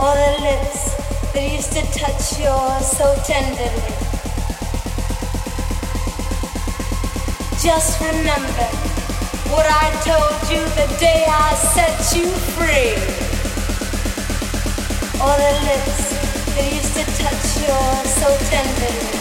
Or the lips that used to touch yours so tenderly. Just remember what I told you the day I set you free. Or the lips that used to touch yours so tenderly.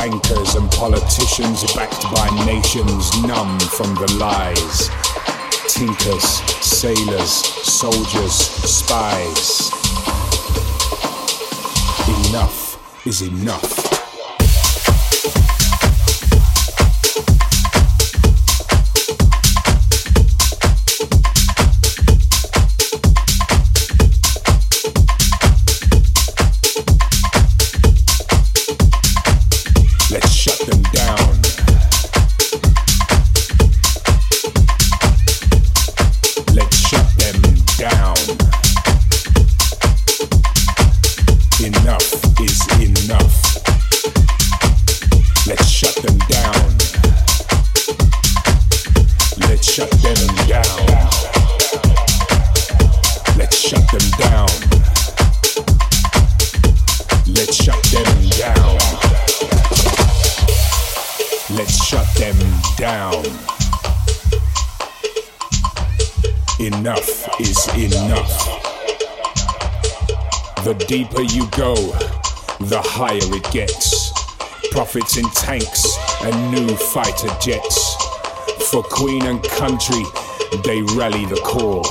Bankers and politicians, backed by nations numb from the lies. Tinkers, sailors, soldiers, spies. Enough is enough. Deeper you go, the higher it gets. Profits in tanks and new fighter jets. For Queen and country, they rally the call.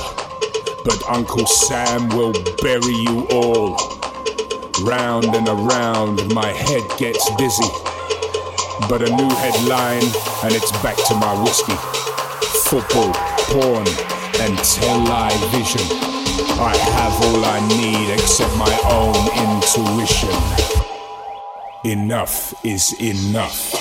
But Uncle Sam will bury you all. Round and around, my head gets dizzy. But a new headline, and it's back to my whiskey. Football, porn, and tell vision. I have all I need except my own intuition. Enough is enough.